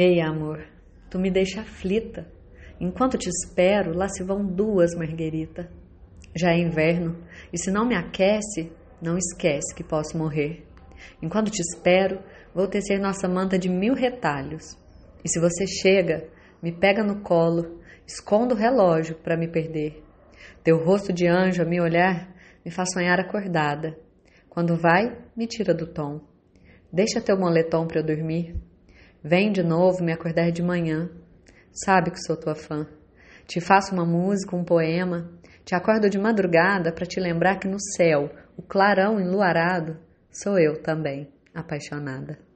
Ei, amor, tu me deixa aflita. Enquanto te espero, lá se vão duas, Marguerita. Já é inverno, e se não me aquece, não esquece que posso morrer. Enquanto te espero, vou tecer nossa manta de mil retalhos. E se você chega, me pega no colo, esconda o relógio para me perder. Teu rosto de anjo a me olhar me faz sonhar acordada. Quando vai, me tira do tom. Deixa teu moletom para eu dormir. Vem de novo me acordar de manhã. Sabe que sou tua fã. Te faço uma música, um poema. Te acordo de madrugada para te lembrar que no céu, o clarão enluarado, sou eu também, apaixonada.